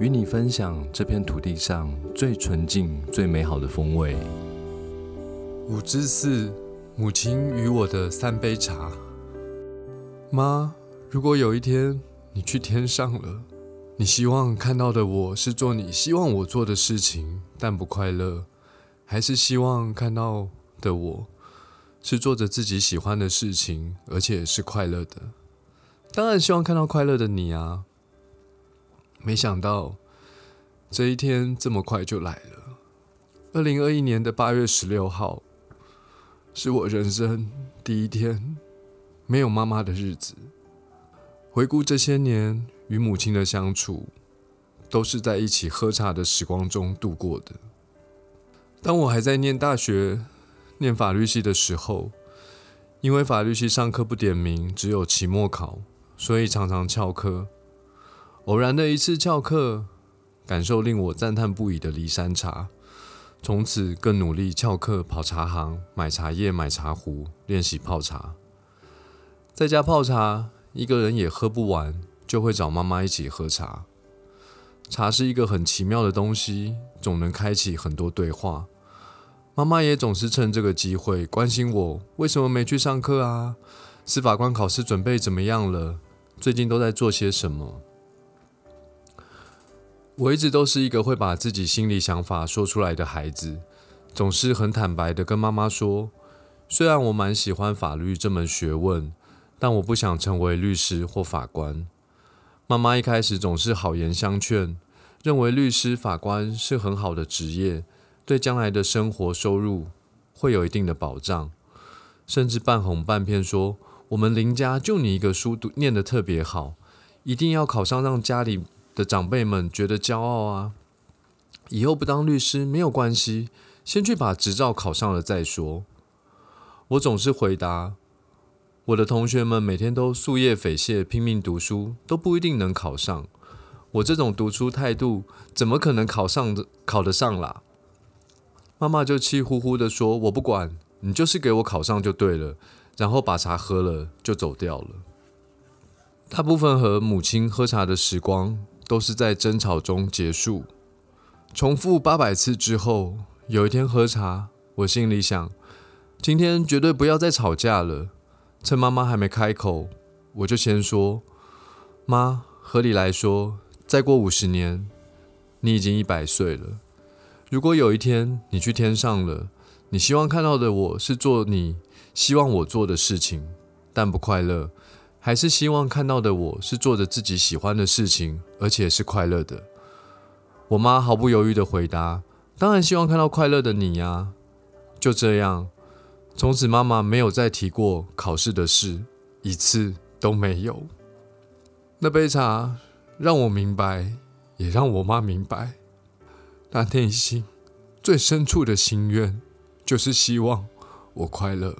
与你分享这片土地上最纯净、最美好的风味。五之四，母亲与我的三杯茶。妈，如果有一天你去天上了，你希望看到的我是做你希望我做的事情，但不快乐，还是希望看到的我是做着自己喜欢的事情，而且是快乐的？当然希望看到快乐的你啊！没想到这一天这么快就来了。二零二一年的八月十六号，是我人生第一天没有妈妈的日子。回顾这些年与母亲的相处，都是在一起喝茶的时光中度过的。当我还在念大学、念法律系的时候，因为法律系上课不点名，只有期末考，所以常常翘课。偶然的一次翘课，感受令我赞叹不已的骊山茶，从此更努力翘课跑茶行买茶叶、买茶壶，练习泡茶。在家泡茶，一个人也喝不完，就会找妈妈一起喝茶。茶是一个很奇妙的东西，总能开启很多对话。妈妈也总是趁这个机会关心我为什么没去上课啊？司法官考试准备怎么样了？最近都在做些什么？我一直都是一个会把自己心里想法说出来的孩子，总是很坦白的跟妈妈说，虽然我蛮喜欢法律这门学问，但我不想成为律师或法官。妈妈一开始总是好言相劝，认为律师、法官是很好的职业，对将来的生活收入会有一定的保障，甚至半哄半骗说，我们林家就你一个书读念得特别好，一定要考上让家里。的长辈们觉得骄傲啊！以后不当律师没有关系，先去把执照考上了再说。我总是回答：我的同学们每天都夙夜匪懈，拼命读书，都不一定能考上。我这种读书态度，怎么可能考上的考得上啦？妈妈就气呼呼的说：“我不管你，就是给我考上就对了。”然后把茶喝了，就走掉了。大部分和母亲喝茶的时光。都是在争吵中结束。重复八百次之后，有一天喝茶，我心里想：今天绝对不要再吵架了。趁妈妈还没开口，我就先说：“妈，合理来说，再过五十年，你已经一百岁了。如果有一天你去天上了，你希望看到的我是做你希望我做的事情，但不快乐。”还是希望看到的我是做着自己喜欢的事情，而且是快乐的。我妈毫不犹豫的回答：“当然希望看到快乐的你呀。”就这样，从此妈妈没有再提过考试的事，一次都没有。那杯茶让我明白，也让我妈明白，她内心最深处的心愿就是希望我快乐。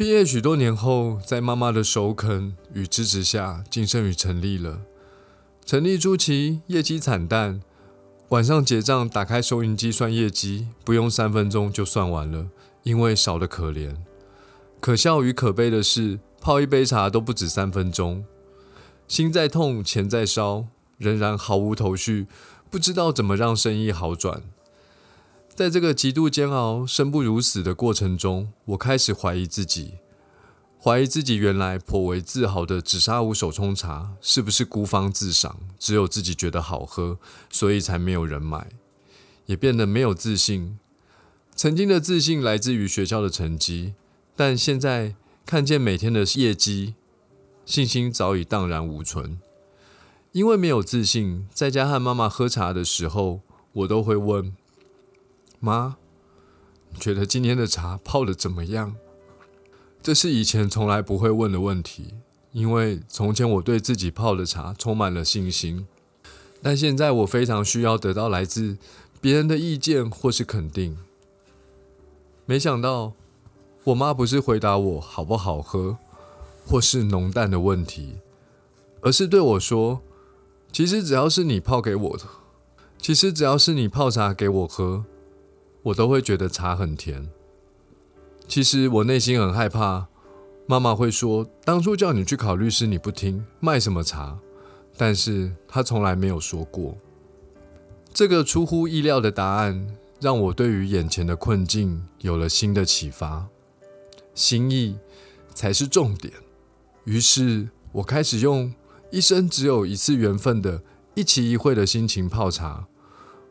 毕业许多年后，在妈妈的首肯与支持下，金盛宇成立了。成立初期业绩惨淡，晚上结账打开收银机算业绩，不用三分钟就算完了，因为少得可怜。可笑与可悲的是，泡一杯茶都不止三分钟。心在痛，钱在烧，仍然毫无头绪，不知道怎么让生意好转。在这个极度煎熬、生不如死的过程中，我开始怀疑自己，怀疑自己原来颇为自豪的紫砂壶手冲茶是不是孤芳自赏，只有自己觉得好喝，所以才没有人买，也变得没有自信。曾经的自信来自于学校的成绩，但现在看见每天的业绩，信心早已荡然无存。因为没有自信，在家和妈妈喝茶的时候，我都会问。妈，你觉得今天的茶泡的怎么样？这是以前从来不会问的问题，因为从前我对自己泡的茶充满了信心，但现在我非常需要得到来自别人的意见或是肯定。没想到，我妈不是回答我好不好喝，或是浓淡的问题，而是对我说：“其实只要是你泡给我的，其实只要是你泡茶给我喝，我都会觉得茶很甜。”其实我内心很害怕，妈妈会说：“当初叫你去考律师，你不听，卖什么茶？”但是她从来没有说过。这个出乎意料的答案。让我对于眼前的困境有了新的启发，心意才是重点。于是我开始用一生只有一次缘分的一期一会的心情泡茶。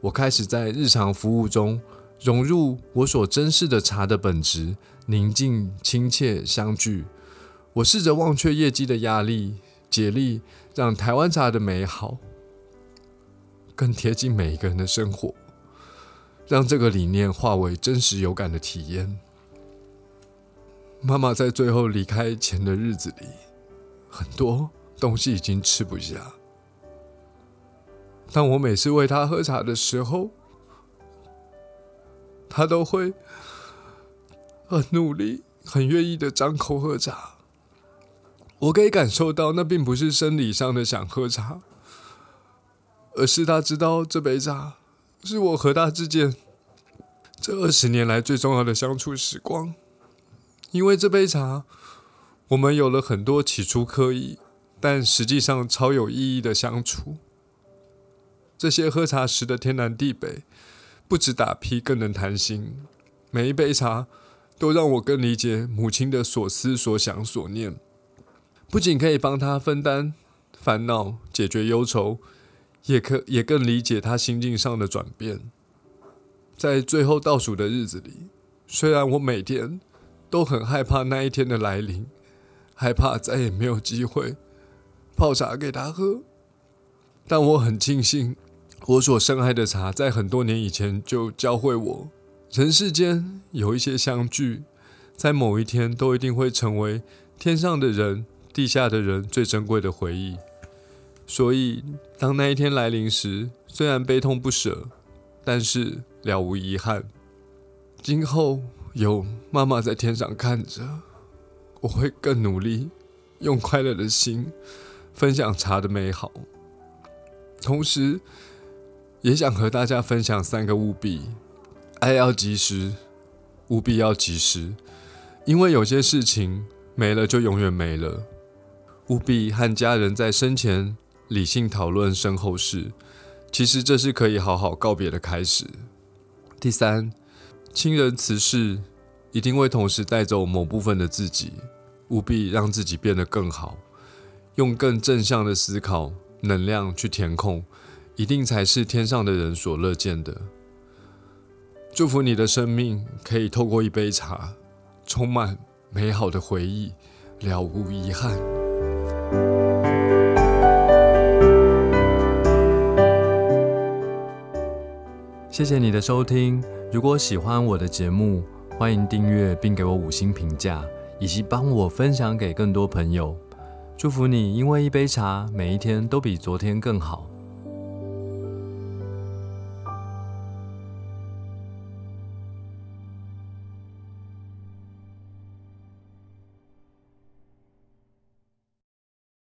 我开始在日常服务中融入我所珍视的茶的本质：宁静、亲切、相聚。我试着忘却业绩的压力，竭力让台湾茶的美好更贴近每一个人的生活。让这个理念化为真实有感的体验。妈妈在最后离开前的日子里，很多东西已经吃不下。当我每次喂她喝茶的时候，他都会很努力、很愿意的张口喝茶。我可以感受到，那并不是生理上的想喝茶，而是他知道这杯茶。是我和他之间这二十年来最重要的相处时光，因为这杯茶，我们有了很多起初刻意，但实际上超有意义的相处。这些喝茶时的天南地北，不止打屁，更能谈心。每一杯茶都让我更理解母亲的所思所想所念，不仅可以帮她分担烦恼，解决忧愁。也可也更理解她心境上的转变，在最后倒数的日子里，虽然我每天都很害怕那一天的来临，害怕再也没有机会泡茶给她喝，但我很庆幸，我所深爱的茶在很多年以前就教会我，人世间有一些相聚，在某一天都一定会成为天上的人、地下的人最珍贵的回忆。所以，当那一天来临时，虽然悲痛不舍，但是了无遗憾。今后有妈妈在天上看着，我会更努力，用快乐的心分享茶的美好。同时，也想和大家分享三个务必：爱要及时，务必要及时，因为有些事情没了就永远没了。务必和家人在生前。理性讨论身后事，其实这是可以好好告别的开始。第三，亲人辞世一定会同时带走某部分的自己，务必让自己变得更好，用更正向的思考能量去填空，一定才是天上的人所乐见的。祝福你的生命可以透过一杯茶，充满美好的回忆，了无遗憾。谢谢你的收听。如果喜欢我的节目，欢迎订阅并给我五星评价，以及帮我分享给更多朋友。祝福你，因为一杯茶，每一天都比昨天更好。